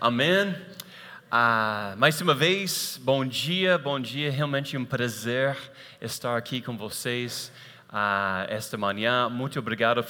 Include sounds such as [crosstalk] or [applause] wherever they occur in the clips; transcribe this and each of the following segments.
Amém. Ah, mais uma vez, bom dia, bom dia. Realmente um prazer estar aqui com vocês ah, esta manhã. Muito obrigado,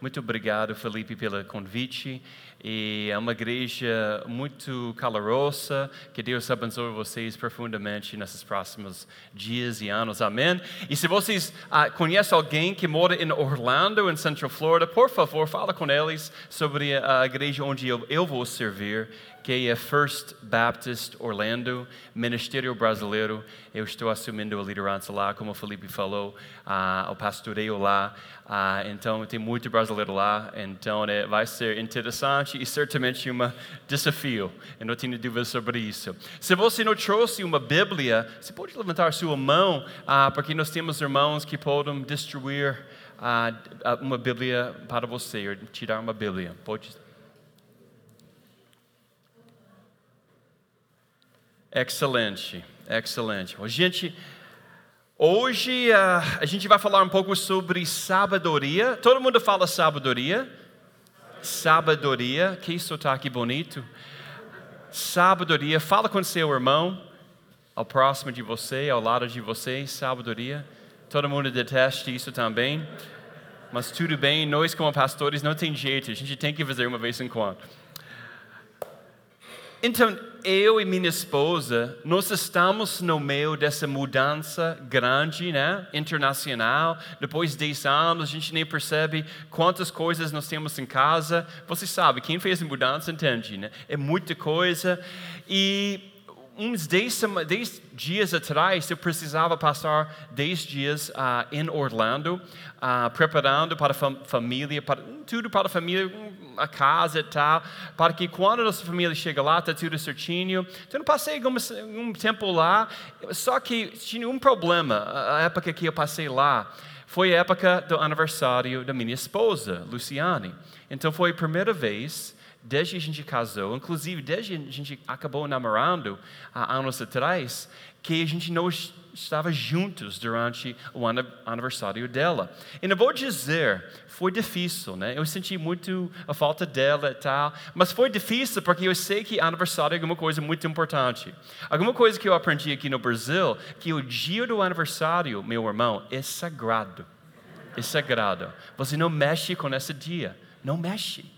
muito obrigado, Felipe, pelo convite e é uma igreja muito calorosa. Que Deus abençoe vocês profundamente nesses próximos dias e anos. Amém. E se vocês ah, conhecem alguém que mora em Orlando, em Central Florida, por favor, fala com eles sobre a igreja onde eu, eu vou servir que é First Baptist Orlando, Ministério Brasileiro. Eu estou assumindo a liderança lá, como o Felipe falou, uh, o pastoreio lá. Uh, então, tem muito brasileiro lá. Então, né, vai ser interessante e certamente um desafio. Eu não tenho dúvidas sobre isso. Se você não trouxe uma Bíblia, você pode levantar sua mão, uh, porque nós temos irmãos que podem distribuir uma Bíblia para você, ou tirar uma Bíblia. Pode Excelente, excelente. Gente, hoje uh, a gente vai falar um pouco sobre sabedoria. Todo mundo fala sabedoria? Sabedoria, que sotaque bonito. Sabedoria, fala com seu irmão, ao próximo de você, ao lado de você, sabedoria. Todo mundo detesta isso também. Mas tudo bem, nós como pastores não tem jeito, a gente tem que fazer uma vez em quando. Então, eu e minha esposa, nós estamos no meio dessa mudança grande, né? internacional. Depois de 10 anos, a gente nem percebe quantas coisas nós temos em casa. Você sabe, quem fez a mudança entende, né? É muita coisa. E uns 10, dias atrás, eu precisava passar 10 dias uh, em Orlando, uh, preparando para a fam família, para, tudo para a família, a casa e tal, para que quando a nossa família chega lá, está tudo certinho. Então, eu passei um, um tempo lá, só que tinha um problema, a época que eu passei lá. Foi a época do aniversário da minha esposa, Luciane. Então, foi a primeira vez desde a gente casou, inclusive desde a gente acabou namorando há anos atrás, que a gente não estava juntos durante o aniversário dela. E não vou dizer, foi difícil, né? Eu senti muito a falta dela e tal, mas foi difícil porque eu sei que aniversário é alguma coisa muito importante. Alguma coisa que eu aprendi aqui no Brasil, que o dia do aniversário, meu irmão, é sagrado. É sagrado. Você não mexe com esse dia. Não mexe.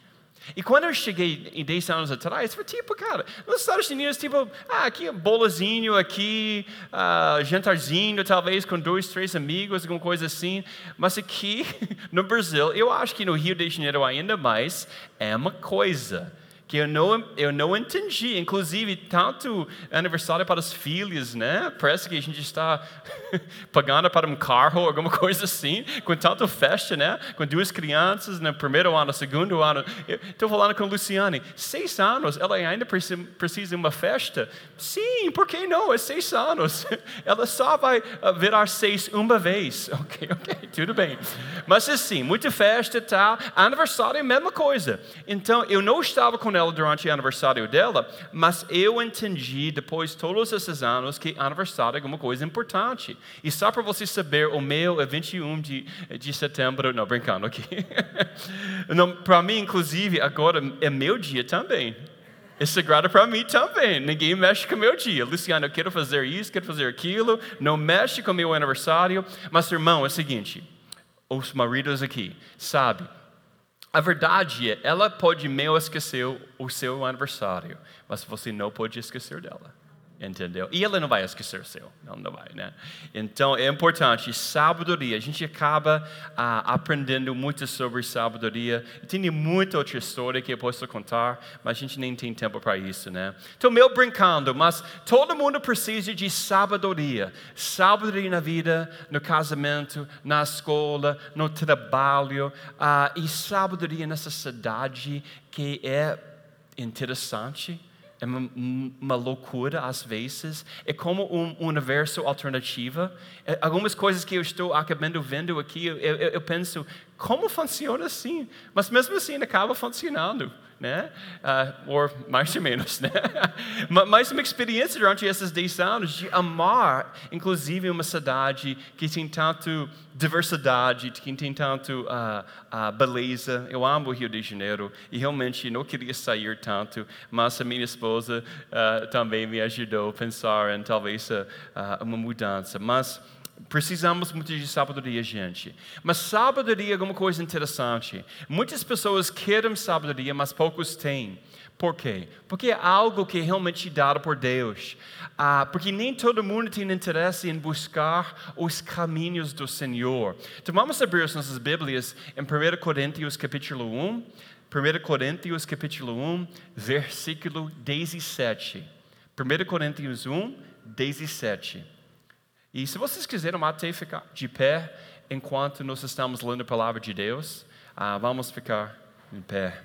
E quando eu cheguei em 10 anos atrás, foi tipo, cara, nos Estados Unidos, tipo, ah, aqui bolozinho, aqui uh, jantarzinho, talvez com dois, três amigos, alguma coisa assim. Mas aqui [laughs] no Brasil, eu acho que no Rio de Janeiro ainda mais, é uma coisa que eu não, eu não entendi. Inclusive, tanto aniversário para os filhos, né? Parece que a gente está [laughs] pagando para um carro, alguma coisa assim, com tanta festa, né? Com duas crianças no primeiro ano, no segundo ano. Estou falando com a Luciane, seis anos, ela ainda precisa de uma festa? Sim, por que não? É seis anos. [laughs] Ela só vai ah, virar seis uma vez. [laughs] Ok, ok, tudo bem. Mas assim, muita festa tal. Aniversário é a mesma coisa. Então, eu não estava com ela durante o aniversário dela, mas eu entendi depois de todos esses anos que aniversário é uma coisa importante. E só para você saber, o meu é 21 de, de setembro, não, brincando aqui. [laughs] para mim, inclusive, agora é meu dia também. É sagrado para mim também. Ninguém mexe com o meu dia. Luciano, eu quero fazer isso, quero fazer aquilo. Não mexe com o meu aniversário. Mas, irmão, é o seguinte: os maridos aqui, sabe, a verdade é, ela pode meio esquecer o seu aniversário, mas você não pode esquecer dela entendeu? E ele não vai esquecer seu, não, não vai, né? Então é importante, sabedoria. A gente acaba ah, aprendendo muito sobre sabedoria. Tem muita outra história que eu posso contar, mas a gente nem tem tempo para isso, né? Então, meu brincando, mas todo mundo precisa de sabedoria. Sabedoria na vida, no casamento, na escola, no trabalho, ah, e sabedoria nessa cidade que é interessante é uma, uma, loucura às vezes, é como um universo alternativo. É, algumas coisas que eu estou acabando vendo aqui, eu, eu, eu, penso, como funciona assim? Mas mesmo assim acaba funcionando. Né? Uh, ou mais ou menos, né? [laughs] Mas uma experiência durante esses 10 anos de amar, inclusive, uma cidade que tem tanto diversidade, que tem tanto uh, uh, beleza. Eu amo o Rio de Janeiro e realmente não queria sair tanto, mas a minha esposa também me ajudou a pensar em talvez uma mudança. Mas Precisamos muito de sabedoria, gente. Mas sabedoria é alguma coisa interessante. Muitas pessoas querem sabedoria, mas poucos têm. Por quê? Porque é algo que é realmente dado por Deus. Ah, porque nem todo mundo tem interesse em buscar os caminhos do Senhor. Então vamos abrir as nossas Bíblias em 1 Coríntios capítulo 1. 1 Coríntios capítulo 1, versículo 17. 1 Coríntios 1, 17. E se vocês quiserem até ficar de pé enquanto nós estamos lendo a palavra de Deus, ah, vamos ficar em pé.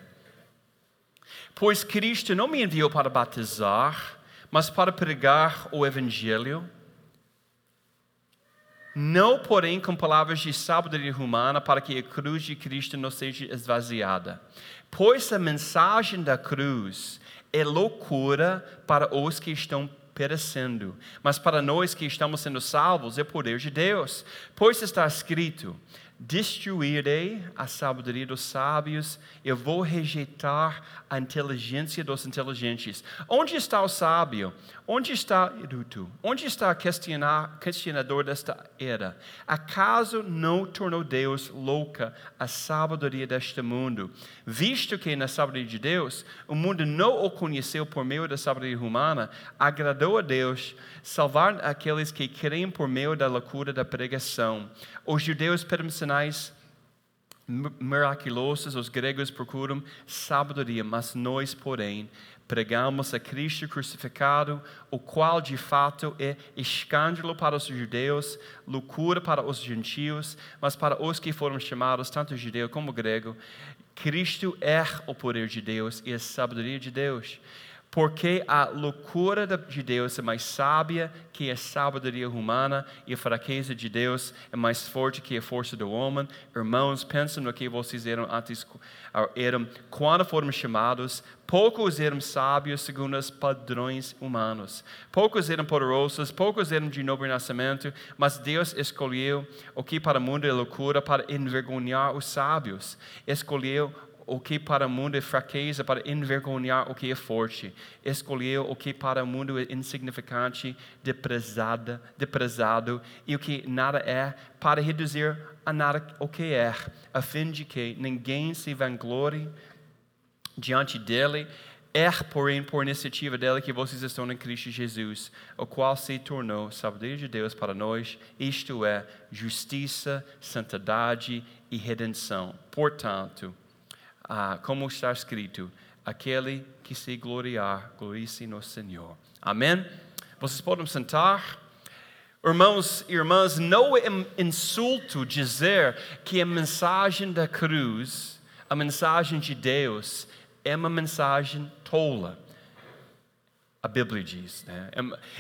Pois Cristo não me enviou para batizar, mas para pregar o Evangelho, não porém com palavras de sabedoria humana, para que a cruz de Cristo não seja esvaziada. Pois a mensagem da cruz é loucura para os que estão perecendo. Mas para nós que estamos sendo salvos é poder de Deus. Pois está escrito: Destruirei a sabedoria dos sábios, eu vou rejeitar a inteligência dos inteligentes. Onde está o sábio? Onde está Irutu? Onde está o questionador desta era? Acaso não tornou Deus louca a sabedoria deste mundo? Visto que na sabedoria de Deus, o mundo não o conheceu por meio da sabedoria humana, agradou a Deus salvar aqueles que creem por meio da loucura da pregação. Os judeus pedem sinais miraculosos, os gregos procuram sabedoria, mas nós, porém, pregamos a Cristo crucificado, o qual de fato é escândalo para os judeus, loucura para os gentios, mas para os que foram chamados, tanto judeu como grego, Cristo é o poder de Deus e a sabedoria de Deus porque a loucura de Deus é mais sábia que a sabedoria humana e a fraqueza de Deus é mais forte que a força do homem. Irmãos, pensem no que vocês eram antes, eram quando foram chamados. Poucos eram sábios segundo os padrões humanos. Poucos eram poderosos, poucos eram de nobre nascimento, mas Deus escolheu o que para o mundo é loucura para envergonhar os sábios. Escolheu o que para o mundo é fraqueza para envergonhar o que é forte. Escolheu o que para o mundo é insignificante, deprezado, deprezado e o que nada é, para reduzir a nada o que é, a fim de que ninguém se vanglorie diante dele. É, porém, por iniciativa dele que vocês estão em Cristo Jesus, o qual se tornou sabedoria de Deus para nós, isto é, justiça, santidade e redenção. Portanto, ah, como está escrito, aquele que se gloriar, glorie-se no Senhor. Amém? Vocês podem sentar. Irmãos e irmãs, não é insulto dizer que a mensagem da cruz, a mensagem de Deus, é uma mensagem tola. A Bíblia diz. Né?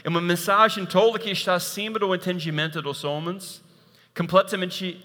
É uma mensagem tola que está acima do entendimento dos homens, completamente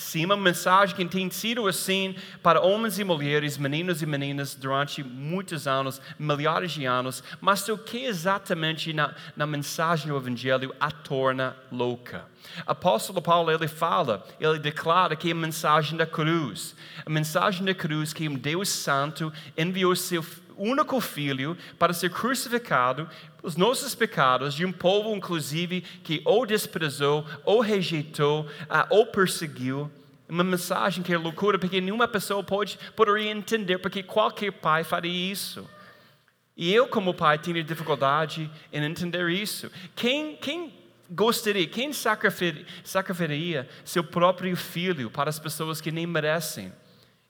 Sim, uma mensagem que tem sido assim para homens e mulheres, meninos e meninas durante muitos anos, milhares de anos, mas o que exatamente na, na mensagem do Evangelho a torna louca? Apóstolo Paulo ele fala, ele declara que é a mensagem da cruz, a mensagem da cruz que um Deus Santo enviou seu único filho para ser crucificado os nossos pecados de um povo, inclusive, que ou desprezou, ou rejeitou, uh, ou perseguiu. Uma mensagem que é loucura, porque nenhuma pessoa pode, poderia entender, porque qualquer pai faria isso. E eu, como pai, tenho dificuldade em entender isso. Quem, quem gostaria, quem sacrificaria seu próprio filho para as pessoas que nem merecem?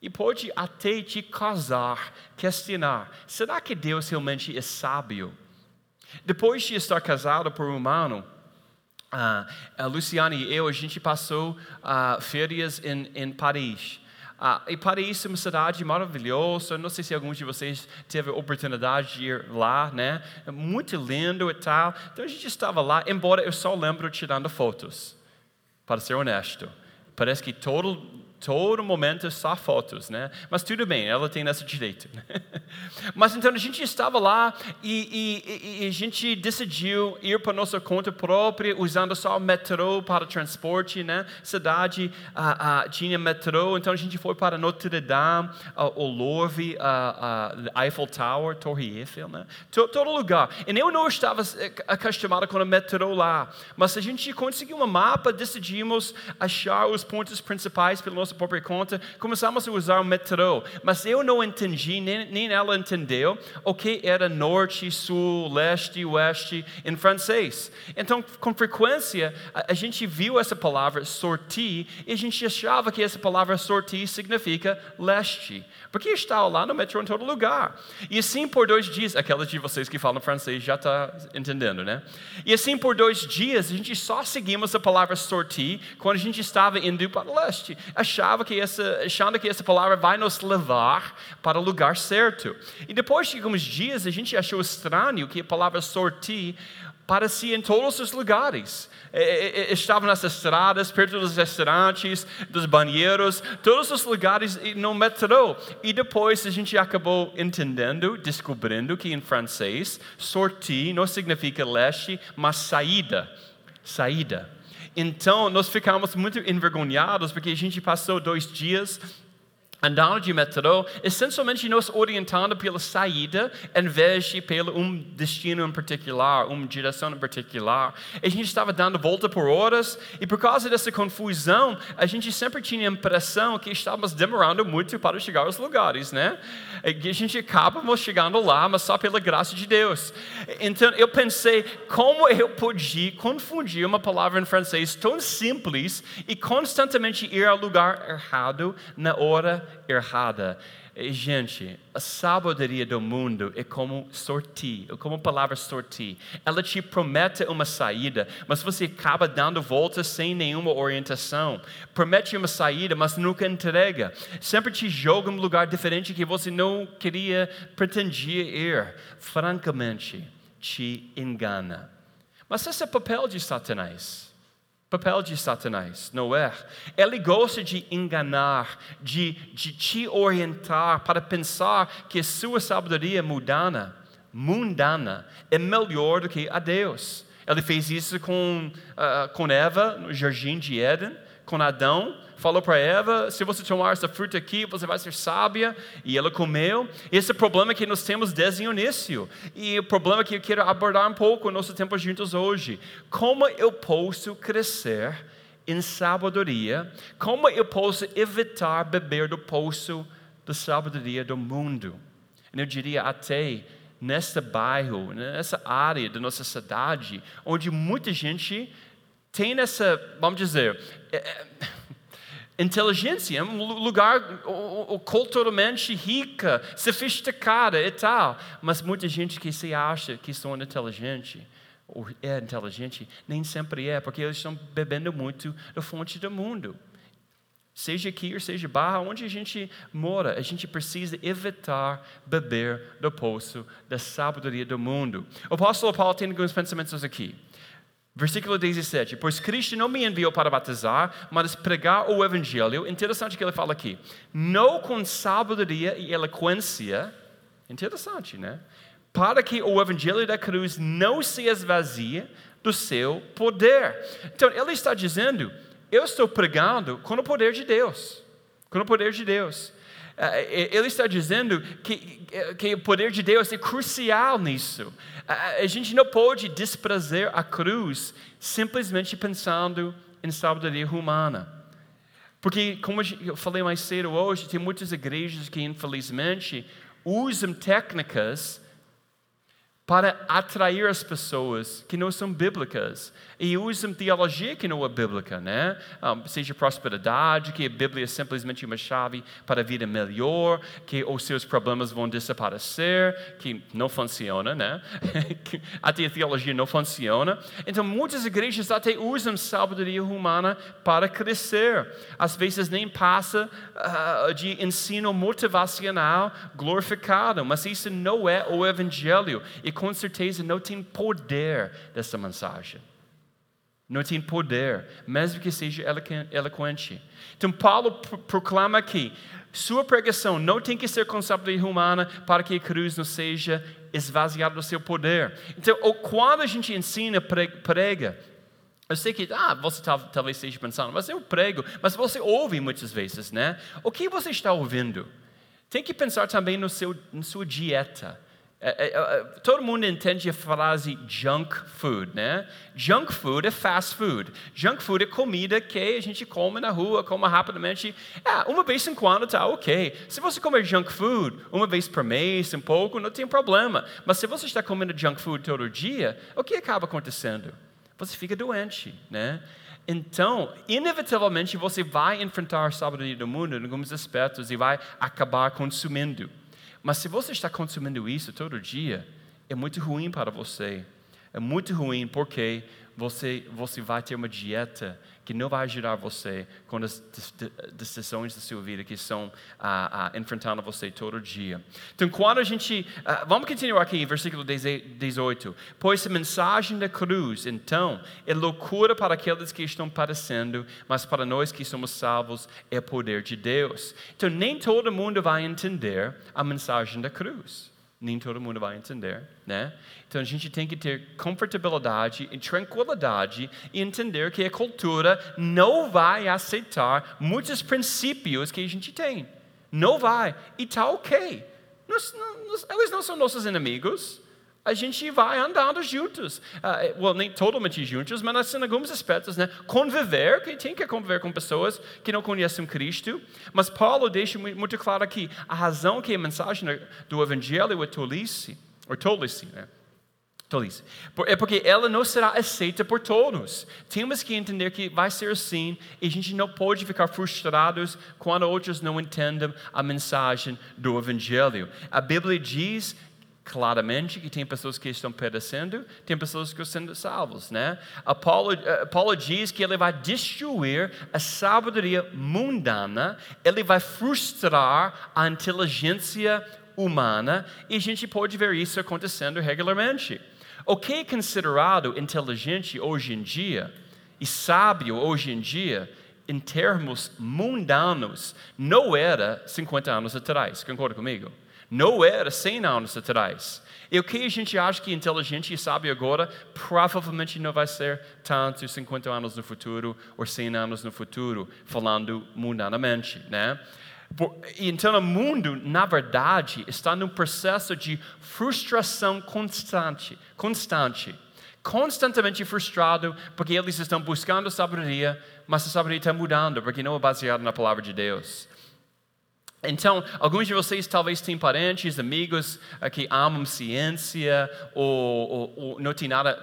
E pode até te causar questionar: será que Deus realmente é sábio? Depois de estar casado por um humano, uh, a Luciana e eu, a gente passou uh, férias em, em Paris. Uh, e Paris é uma cidade maravilhosa. Não sei se alguns de vocês teve a oportunidade de ir lá, né? É muito lindo e tal. Então a gente estava lá, embora eu só lembro tirando fotos, para ser honesto. Parece que todo Todo momento só fotos, né? Mas tudo bem, ela tem esse direito. [laughs] Mas então a gente estava lá e, e, e, a gente decidiu ir para nossa conta própria, usando só o metrô para transporte, né? Cidade uh, uh, tinha metrô, então a gente foi para Notre Dame, uh, o Louvre, uh, Eiffel Tower, Torre Eiffel, né? Todo, todo lugar. E eu não estava eh, acostumado com o metrô lá, mas a gente conseguiu um mapa, decidimos achar os pontos principais pelo nosso nossa própria conta, começamos a usar o metrô, mas eu não entendi, nem, nem ela entendeu, o que era norte, sul, leste, oeste em francês. Então, com frequência, a, a gente viu essa palavra sortir e a gente achava que essa palavra sortir significa leste, porque estava lá no metrô em todo lugar. E assim por dois dias, aquelas de vocês que falam francês já está entendendo, né? E assim por dois dias, a gente só seguimos a palavra sortir quando a gente estava indo para o leste achava que essa, achando que essa palavra vai nos levar para o lugar certo. E depois de alguns dias, a gente achou estranho que a palavra sortir parecia em todos os lugares. Estava nas estradas, perto dos restaurantes, dos banheiros, todos os lugares no metrô. E depois a gente acabou entendendo, descobrindo que em francês, sortir não significa leste, mas saída. Saída. Então, nós ficamos muito envergonhados porque a gente passou dois dias andando de metrô, essencialmente nos orientando pela saída, em vez de pelo um destino em particular, uma direção em particular. A gente estava dando volta por horas e por causa dessa confusão, a gente sempre tinha a impressão que estávamos demorando muito para chegar aos lugares, né? A gente acabamos chegando lá, mas só pela graça de Deus. Então eu pensei, como eu podia confundir uma palavra em francês tão simples e constantemente ir ao lugar errado na hora errada. Gente, a sabedoria do mundo é como sortir, é como a palavra sortir. Ela te promete uma saída, mas você acaba dando voltas sem nenhuma orientação. Promete uma saída, mas nunca entrega. Sempre te joga em um lugar diferente que você não queria, pretendia ir. Francamente, te engana. Mas esse é o papel de Satanás papel de Satanás, não é? Ele gosta de enganar, de, de te orientar para pensar que a sua sabedoria mundana, mundana é melhor do que a Deus. Ele fez isso com, uh, com Eva no jardim de Éden, com Adão, falou para Eva: se você tomar essa fruta aqui, você vai ser sábia. E ela comeu. Esse é o problema que nós temos desde o início. E o problema que eu quero abordar um pouco no nosso tempo juntos hoje. Como eu posso crescer em sabedoria? Como eu posso evitar beber do poço da sabedoria do mundo? Eu diria até nesse bairro, nessa área da nossa cidade, onde muita gente tem essa, vamos dizer, é, é inteligência, um lugar culturalmente rica, sofisticada e tal. Mas muita gente que se acha que são inteligentes, ou é inteligente, nem sempre é, porque eles estão bebendo muito da fonte do mundo. Seja aqui ou seja barra, onde a gente mora, a gente precisa evitar beber do poço da sabedoria do mundo. O apóstolo Paulo tem alguns pensamentos aqui. Versículo 17: Pois Cristo não me enviou para batizar, mas pregar o Evangelho. Interessante que ele fala aqui. Não com sabedoria e eloquência. Interessante, né? Para que o Evangelho da cruz não se esvazie do seu poder. Então, ele está dizendo: Eu estou pregando com o poder de Deus. Com o poder de Deus. Eh, ele está dizendo que, que o poder de Deus é crucial nisso. A gente não pode desprazer a cruz simplesmente pensando em sabedoria humana. Porque, como eu falei mais cedo hoje, tem muitas igrejas que, infelizmente, usam técnicas para atrair as pessoas que não são bíblicas e usam teologia que não é bíblica, né? Um, seja prosperidade, que a Bíblia é simplesmente uma chave para a vida melhor, que os seus problemas vão desaparecer, que não funciona, né? [laughs] até a teologia não funciona. Então, muitas igrejas até usam sabedoria humana para crescer. Às vezes nem passa uh, de ensino motivacional glorificado, mas isso não é o evangelho e com certeza não tem poder dessa mensagem. não tem poder, mesmo que seja eloquente. Então, Paulo proclama aqui: sua pregação não tem que ser com sabedoria humana para que a cruz não seja esvaziada do seu poder. Então, quando a gente ensina, prega, eu sei que, ah, você talvez esteja pensando, mas eu prego, mas você ouve muitas vezes, né? O que você está ouvindo? Tem que pensar também no seu, na sua dieta. É, é, é, todo mundo entende a frase junk food, né? Junk food é fast food. Junk food é comida que a gente come na rua, come rapidamente. Uma vez em quando está ok. Se você comer junk food uma vez por mês, um pouco, não tem problema. Mas se você está comendo junk food todo dia, o que acaba acontecendo? Você fica doente, né? Então, inevitavelmente, você vai enfrentar a sabedoria do mundo em alguns aspectos e vai acabar consumindo. Mas se você está consumindo isso todo dia, é muito ruim para você. É muito ruim porque você, você vai ter uma dieta que não vai ajudar você com as decisões da sua vida que estão ah, ah, enfrentando você todo dia. Então, quando a gente. Ah, vamos continuar aqui, versículo 18. Pois a mensagem da cruz, então, é loucura para aqueles que estão padecendo, mas para nós que somos salvos é poder de Deus. Então, nem todo mundo vai entender a mensagem da cruz nem todo mundo vai entender, né? Então a gente tem que ter confortabilidade e tranquilidade e entender que a cultura não vai aceitar muitos princípios que a gente tem. Não vai. E tá ok. Nós, nós, eles não são nossos inimigos a gente vai andando juntos. Uh, well, nem totalmente juntos, mas assim, em alguns aspectos, né? Conviver, que tem que conviver com pessoas que não conhecem Cristo. Mas Paulo deixa muito claro aqui a razão que a mensagem do Evangelho é tolice, ou tolice, né? Tolice. É porque ela não será aceita por todos. Temos que entender que vai ser assim e a gente não pode ficar frustrados quando outros não entendem a mensagem do Evangelho. A Bíblia diz claramente que tem pessoas que estão perecendo, tem pessoas que estão sendo salvos, né? Apolo, eh, Paulo diz que ele vai destruir a sabedoria mundana, ele vai frustrar a inteligência humana e a gente pode ver isso acontecendo regularmente. O que é considerado inteligente hoje em dia e sábio hoje em dia, em termos mundanos, não era 50 anos atrás, concorda comigo? Não era 100 anos atrás. E o que a gente acha que é inteligente e sábio agora, provavelmente não vai ser tanto 50 anos no futuro ou 100 anos no futuro, falando mundanamente, né? Então, o mundo, na verdade, está num processo de frustração constante, constante, constantemente frustrado, porque eles estão buscando sabedoria, mas a sabedoria está mudando, porque não é baseada na palavra de Deus. Então, alguns de vocês talvez tenham parentes, amigos eh, que amam ciência ou, ou, ou não tem nada.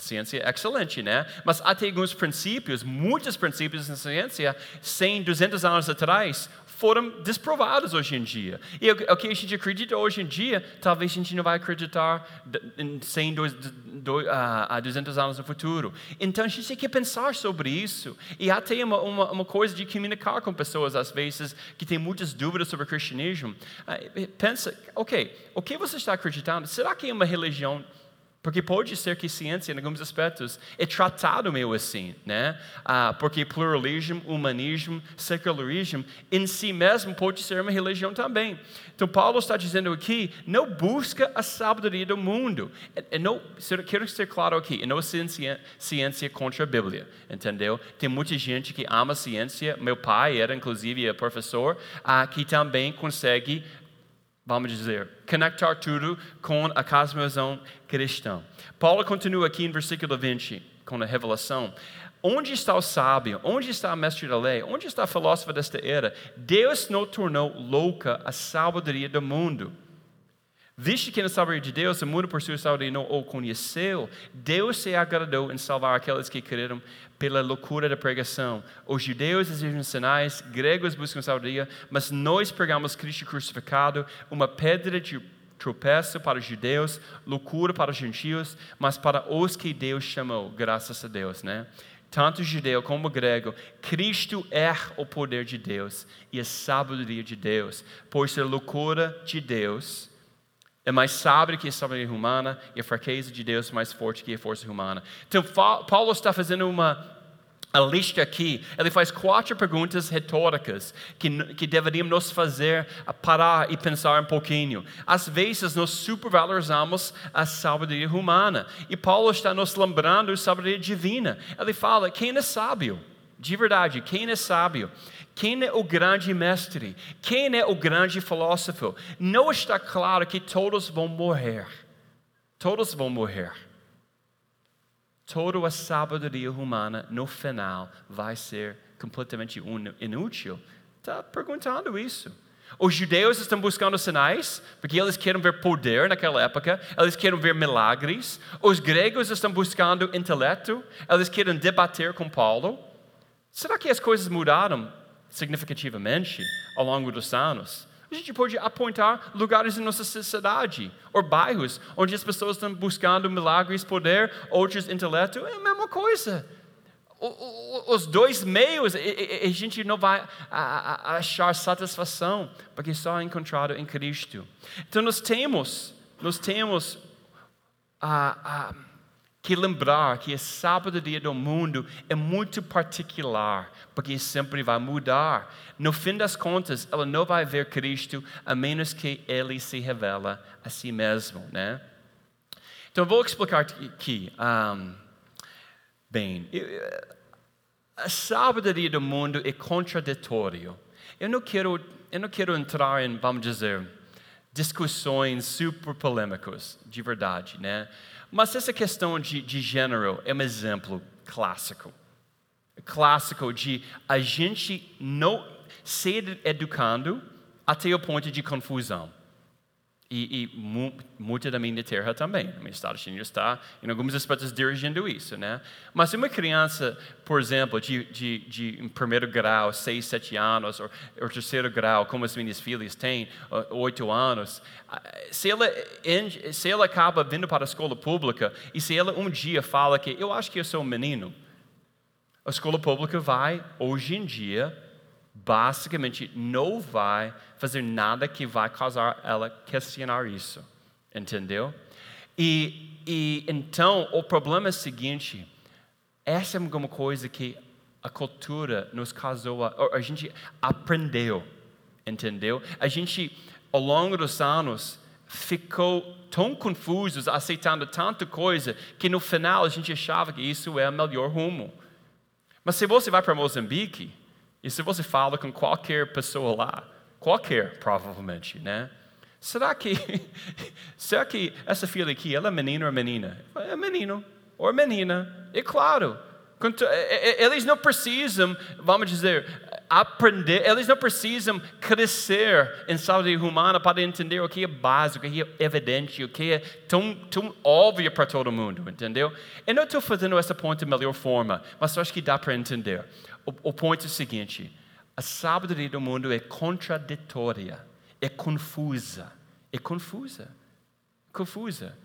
Ciência excelente, né? Mas há alguns princípios, muitos princípios na ciência, 100, 200 anos atrás, foram desprovados hoje em dia. E o que a gente acredita hoje em dia, talvez a gente não vai acreditar em 100, 200 anos no futuro. Então a gente tem que pensar sobre isso. E tem uma, uma, uma, coisa de comunicar com pessoas, às vezes, que têm muitas dúvidas sobre o cristianismo. Ah, pensa, ok, o que você está acreditando? Será que é uma religião porque pode ser que ciência, em alguns aspectos, é tratado meio assim, né? Ah, porque pluralismo, humanismo, secularismo, em si mesmo pode ser uma religião também. Então, Paulo está dizendo aqui, não busca a sabedoria do mundo. E não, quero ser claro aqui, não é ciência, ciência contra a Bíblia, entendeu? Tem muita gente que ama ciência, meu pai era, inclusive, professor, ah, que também consegue vamos dizer, conectar tudo com a cosmovisão cristã. Paulo continua aqui em versículo 20, com a revelação. Onde está o sábio? Onde está o mestre da lei? Onde está a filósofa desta era? Deus não tornou louca a sabedoria do mundo Visto que na sabedoria de Deus, o mundo por sua sabedoria não o conheceu, Deus se agradou em salvar aqueles que creram pela loucura da pregação. Os judeus desejam sinais, gregos buscam sabedoria, mas nós pregamos Cristo crucificado, uma pedra de tropeço para os judeus, loucura para os gentios, mas para os que Deus chamou, graças a Deus, né? Tanto judeu como grego, Cristo é o poder de Deus e a sabedoria de Deus, por ser loucura de Deus é mais sábio que a sabedoria humana e a fraqueza de Deus é mais forte que a força humana. Então, Paulo está fazendo uma a lista aqui, ele faz quatro perguntas retóricas que, que deveríamos nos fazer parar e pensar um pouquinho. Às vezes, nós supervalorizamos a sabedoria humana. E Paulo está nos lembrando da sabedoria divina. Ele fala: quem é sábio? De verdade, quem é sábio? Quem é o grande mestre? Quem é o grande filósofo? Não está claro que todos vão morrer. Todos vão morrer. Toda a sabedoria humana, no final, vai ser completamente inútil. Está perguntando isso. Os judeus estão buscando sinais, porque eles querem ver poder naquela época, eles querem ver milagres. Os gregos estão buscando intelecto, eles querem debater com Paulo. Será que as coisas mudaram significativamente ao longo dos anos? A gente pode apontar lugares em nossa sociedade, ou bairros, onde as pessoas estão buscando milagres, poder, outros intelecto, é a mesma coisa. Os dois meios, a gente não vai achar satisfação, porque só é encontrado em Cristo. Então nós temos, nós temos a, a que lembrar que a sabedoria do mundo é muito particular, porque sempre vai mudar. No fim das contas, ela não vai ver Cristo a menos que ele se revela a si mesmo, né? Então, vou explicar aqui. Um, bem, a sabedoria do mundo é contraditório. Eu não quero, eu não quero entrar em, vamos dizer, discussões super polêmicas, de verdade, né? Mas essa questão de, de gênero é um exemplo clássico. Clássico de a gente não ser educando até o ponto de confusão. E, e mu, muita da minha terra também, no meu estado chinês está, em alguns aspectos, dirigindo isso, né? Mas uma criança, por exemplo, de, de, de primeiro grau, seis, sete anos, ou, ou terceiro grau, como as minhas filhas têm, oito anos, se ela, se ela acaba vindo para a escola pública e se ela um dia fala que eu acho que eu sou um menino, a escola pública vai, hoje em dia, basicamente não vai fazer nada que vai causar ela questionar isso, entendeu? E, e então o problema é o seguinte: essa é uma coisa que a cultura nos causou, a, a gente aprendeu, entendeu? A gente, ao longo dos anos, ficou tão confusos, aceitando tanta coisa, que no final a gente achava que isso é o melhor rumo. Mas se você vai para Moçambique, e se você fala com qualquer pessoa lá, qualquer provavelmente, né? Será que, [laughs] será que essa filha aqui, ela é menino ou menina? É menino ou menina. E claro, eles não precisam, vamos dizer, aprender, eles não precisam crescer em saúde humana para entender o que é básico, o que é evidente, o que é tão, tão óbvio para todo mundo, entendeu? Eu não estou fazendo essa ponte da melhor forma, mas acho que dá para entender. O, o ponto é o seguinte: a sabedoria do mundo é contraditória, é confusa, é confusa, confusa.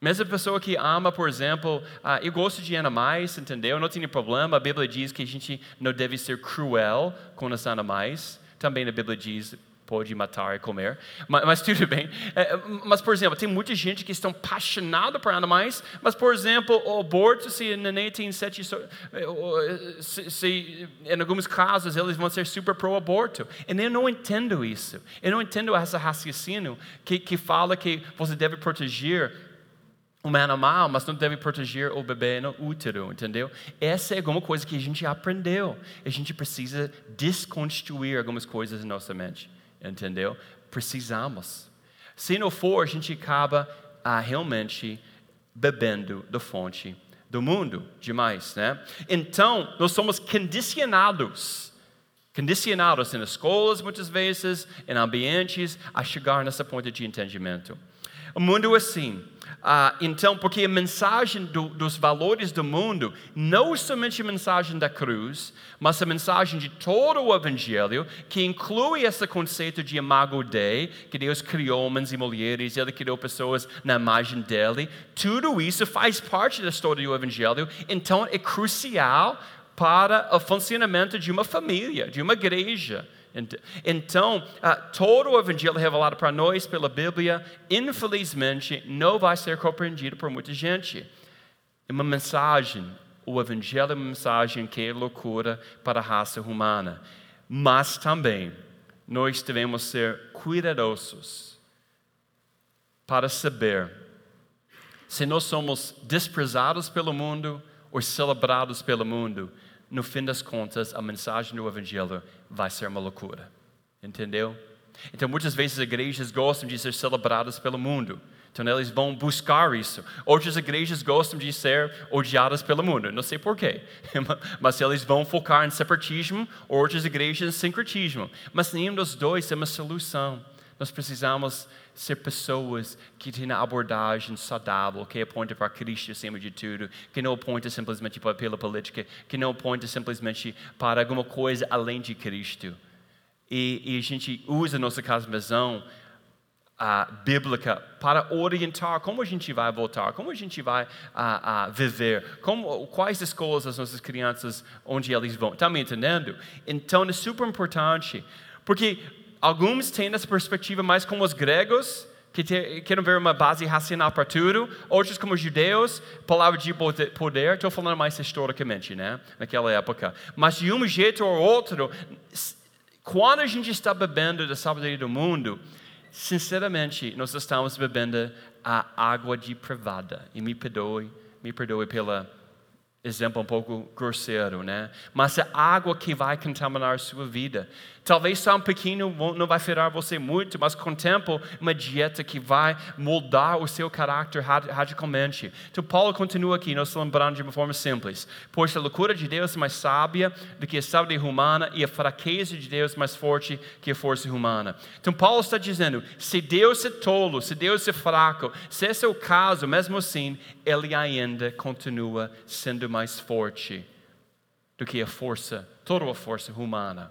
Mesmo a pessoa que ama, por exemplo, uh, eu gosto de animais, entendeu? Não tem problema. A Bíblia diz que a gente não deve ser cruel com os animais. Também a Bíblia diz pode matar e comer, mas, mas [laughs] tudo bem. É, mas, por exemplo, tem muita gente que estão apaixonada por animais, mas, por exemplo, o aborto, se o neném tem sete, se, se, em alguns casos eles vão ser super pro-aborto. E eu não entendo isso. Eu não entendo esse raciocínio que, que fala que você deve proteger um animal, mas não deve proteger o bebê no útero, entendeu? Essa é alguma coisa que a gente aprendeu. A gente precisa desconstruir algumas coisas em nossa mente entendeu? Precisamos. Se não for, a gente acaba ah, realmente bebendo da fonte do mundo demais, né? Então, nós somos condicionados, condicionados em escolas muitas vezes, em ambientes, a chegar nessa ponta de entendimento. O mundo é assim, ah, então, porque a mensagem do, dos valores do mundo não somente a mensagem da cruz, mas a mensagem de todo o Evangelho, que inclui esse conceito de imago Dei, que Deus criou homens e mulheres, Ele criou pessoas na imagem dele. Tudo isso faz parte da história do Evangelho, então é crucial para o funcionamento de uma família, de uma igreja Então, uh, todo o evangelho revelado para nós pela Bíblia, infelizmente, não vai ser compreendido por muita gente. É uma mensagem, o evangelho é uma mensagem que é loucura para a raça humana. Mas também, nós devemos ser cuidadosos para saber se nós somos desprezados pelo mundo ou celebrados pelo mundo, no fim das contas, a mensagem do Evangelho vai ser uma loucura. Entendeu? Então, muitas vezes, igrejas gostam de ser celebradas pelo mundo. Então, eles vão buscar isso. Outras igrejas gostam de ser odiadas pelo mundo. Não sei porquê. [laughs] Mas eles vão focar em separatismo, outras igrejas em sincretismo. Mas nenhum dos dois é uma solução. Nós precisamos ser pessoas que têm a abordagem saudável, que aponta para Cristo acima de tudo, que não aponta simplesmente para pela política, que não aponta simplesmente para alguma coisa além de Cristo. E, e a gente usa a nossa cosmovisão uh, bíblica para orientar como a gente vai voltar, como a gente vai uh, uh, viver, como, quais escolas as nossas crianças, onde eles vão. Está me entendendo? Então é super importante, porque Alguns têm essa perspectiva mais como os gregos, que querem ver uma base racional para tudo. Outros, como os judeus, palavra de poder. Estou falando mais historicamente, né? Naquela época. Mas de um jeito ou outro, quando a gente está bebendo da sabedoria do mundo, sinceramente, nós estamos bebendo a água de privada. E me perdoe, me perdoe pela exemplo um pouco grosseiro, né? Mas é água que vai contaminar sua vida. Talvez só um pequeno não vai ferir você muito, mas com o tempo, uma dieta que vai moldar o seu caráter radicalmente. Então, Paulo continua aqui, nos lembrando de uma forma simples. Pois a loucura de Deus é mais sábia do que a sabedoria humana e a fraqueza de Deus é mais forte que a força humana. Então, Paulo está dizendo: se Deus é tolo, se Deus é fraco, se esse é o caso, mesmo assim, ele ainda continua sendo mais forte do que a força, toda a força humana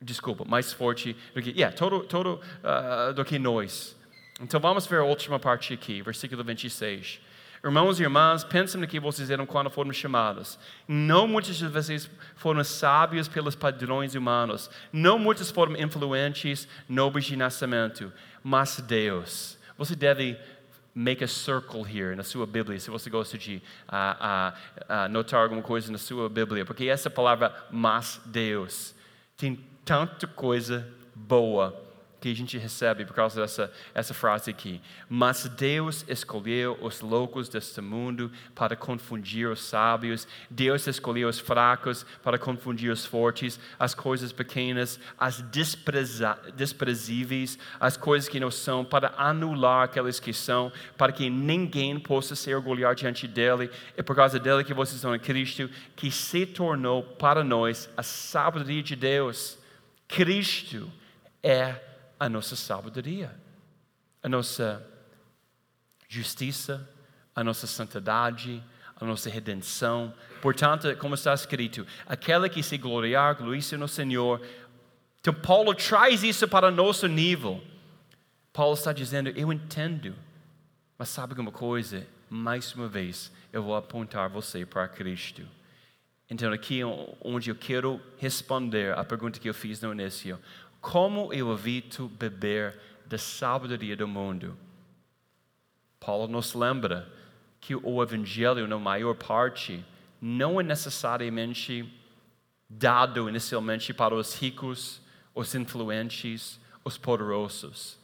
desculpa, mais forte do que, yeah, todo, todo uh, do que nós. Então vamos ver a última parte aqui, versículo 26. Irmãos e irmãs, pensem no que vocês eram quando foram chamados. Não muitos de vocês foram sábios pelos padrões humanos. Não muitos foram influentes, nobres de nascimento. Mas Deus. Você deve make a circle here na sua Bíblia, se você gosta de uh, uh, notar alguma coisa na sua Bíblia. Porque essa palavra, mas Deus, tem tanta coisa boa que a gente recebe por causa dessa essa frase aqui. Mas Deus escolheu os loucos deste mundo para confundir os sábios. Deus escolheu os fracos para confundir os fortes, as coisas pequenas, as desprezíveis, as coisas que não são, para anular aquelas que são, para que ninguém possa se orgulhar diante dele. É por causa dele que vocês estão em Cristo, que se tornou para nós a sabedoria de Deus Cristo é a nossa sabedoria, a nossa justiça, a nossa santidade, a nossa redenção. Portanto, como está escrito, aquela que se gloriar, glória no Senhor. Então, Paulo traz isso para nosso nível. Paulo está dizendo: Eu entendo, mas sabe uma coisa? Mais uma vez, eu vou apontar você para Cristo. Então, aqui onde eu quero responder a pergunta que eu fiz no início: como eu evito beber da sabedoria do mundo? Paulo nos lembra que o Evangelho, na maior parte, não é necessariamente dado inicialmente para os ricos, os influentes, os poderosos.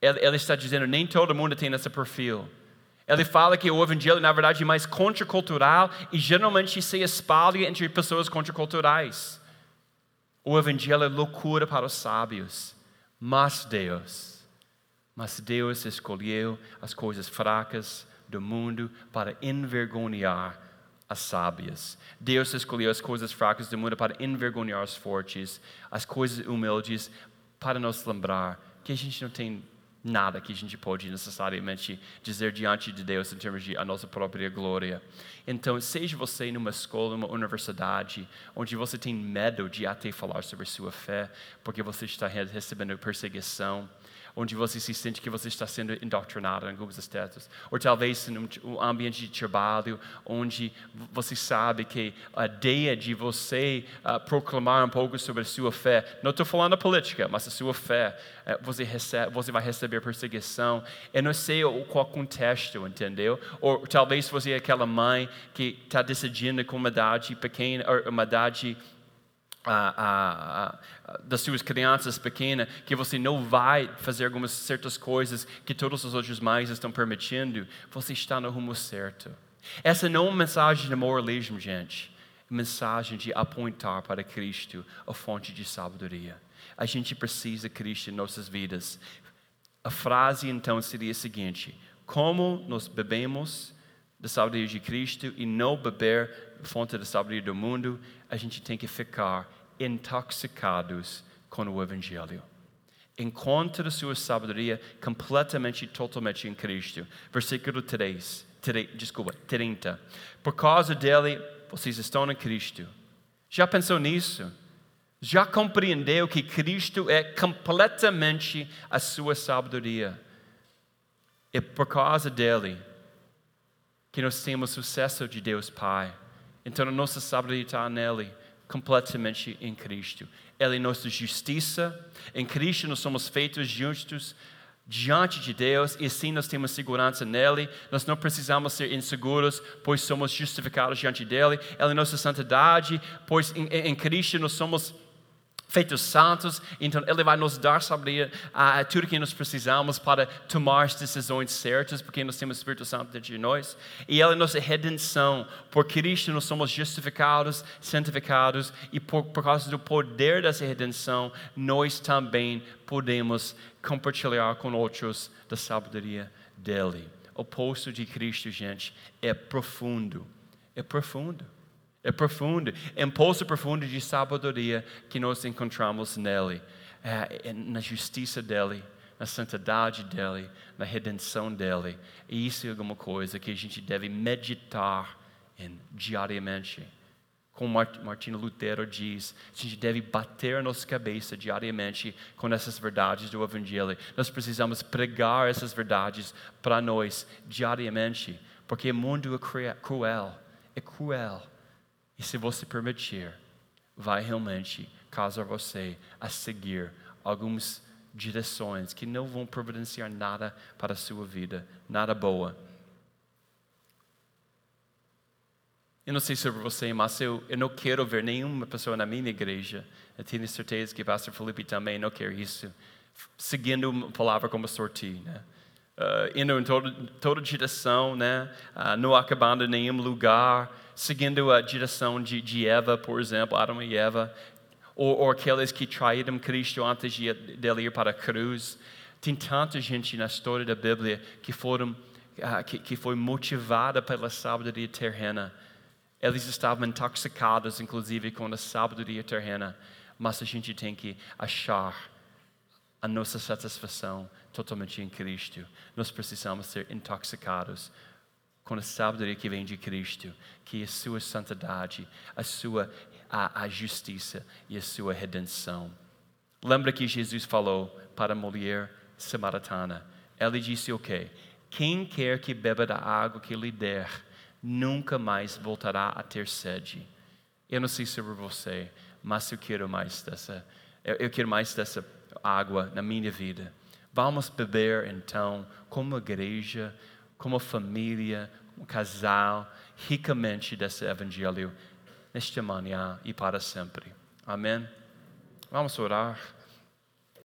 Ele, ele está dizendo: nem todo mundo tem esse perfil. Ele fala que o evangelho, na verdade, é mais contracultural e geralmente se espalha entre pessoas contraculturais. O evangelho é loucura para os sábios, mas Deus, mas Deus escolheu as coisas fracas do mundo para envergonhar as sábias. Deus escolheu as coisas fracas do mundo para envergonhar os fortes, as coisas humildes para nos lembrar que a gente não tem nada que a gente pode necessariamente dizer diante de Deus em termos de a nossa própria glória. Então, seja você numa escola, numa universidade, onde você tem medo de até falar sobre sua fé, porque você está recebendo perseguição, onde você se sente que você está sendo indoctrinado em alguns aspectos. Ou talvez em um ambiente de trabalho, onde você sabe que a ideia de você uh, proclamar um pouco sobre a sua fé, não estou falando política, mas a sua fé, uh, você, recebe, você vai receber perseguição. Eu não sei qual contexto, entendeu? Ou talvez você é aquela mãe que está decidindo com uma idade pequena, uma idade das suas crianças pequenas, que você não vai fazer algumas certas coisas que todos os outros mães estão permitindo, você está no rumo certo. Essa não é uma mensagem de moralismo, gente. É mensagem de apontar para Cristo, a fonte de sabedoria. A gente precisa de Cristo em nossas vidas. A frase então seria a seguinte: Como nós bebemos da sabedoria de Cristo e não beber fonte da sabedoria do mundo, a gente tem que ficar intoxicados com o Evangelho. Encontre a sua sabedoria completamente e totalmente em Cristo. Versículo 3, 3, desculpa, 30. Por causa dele, vocês estão em Cristo. Já pensou nisso? Já compreendeu que Cristo é completamente a sua sabedoria? É por causa dele que nós temos sucesso de Deus Pai. Então a nossa sabedoria está nele completamente em Cristo. Ele é nossa justiça. Em Cristo nós somos feitos justos diante de Deus e assim nós temos segurança nele. Nós não precisamos ser inseguros, pois somos justificados diante dele. Ele é nossa santidade, pois em, em Cristo nós somos feitos santos, então Ele vai nos dar sabedoria a, tudo que nós precisamos para tomar as decisões certas, porque nós temos o Espírito Santo dentro de nós. E Ele é nossa redenção. Por Cristo nós somos justificados, santificados, e por, por causa do poder dessa redenção, nós também podemos compartilhar com outros da sabedoria dEle. O posto de Cristo, gente, é profundo. É profundo é profundo, é um poço profundo de sabedoria que nós encontramos nele, é, é, na justiça dele, na santidade dele, na redenção dele. E isso é alguma coisa que a gente deve meditar em, diariamente. Como Martinho Lutero diz, a gente deve bater nossa cabeça diariamente com essas verdades do Evangelho. Nós precisamos pregar essas verdades para nós diariamente, porque o mundo é cruel, é cruel. E se você permitir, vai realmente causar você a seguir algumas direções que não vão providenciar nada para a sua vida, nada boa. Eu não sei sobre você, mas eu, eu não quero ver nenhuma pessoa na minha igreja. Eu tenho certeza que o pastor Felipe também não quer isso. Seguindo uma palavra como sortir, né? Uh, indo em toda, toda direção, né? Uh, não acabando em nenhum lugar seguindo a direção de, de Eva, por exemplo, Adão e Eva, ou, ou aqueles que traíram Cristo antes de, de ir para a cruz. Tem tanta gente na história da Bíblia que foram uh, que, que foi motivada pela sabedoria terrena. Eles estavam intoxicados, inclusive, com a sabedoria terrena. Mas a gente tem que achar a nossa satisfação totalmente em Cristo. Nós precisamos ser intoxicados com a sabedoria que vem de Cristo, que é a sua santidade, a sua a, a justiça e a sua redenção. Lembra que Jesus falou para a mulher samaritana? Ele disse o quê? Quem quer que beba da água que lhe der, nunca mais voltará a ter sede. Eu não sei sobre você, mas eu quero mais dessa, eu quero mais dessa água na minha vida. Vamos beber então como igreja, como família, como casal, ricamente desse evangelho nesta manhã e para sempre. Amém? Vamos orar.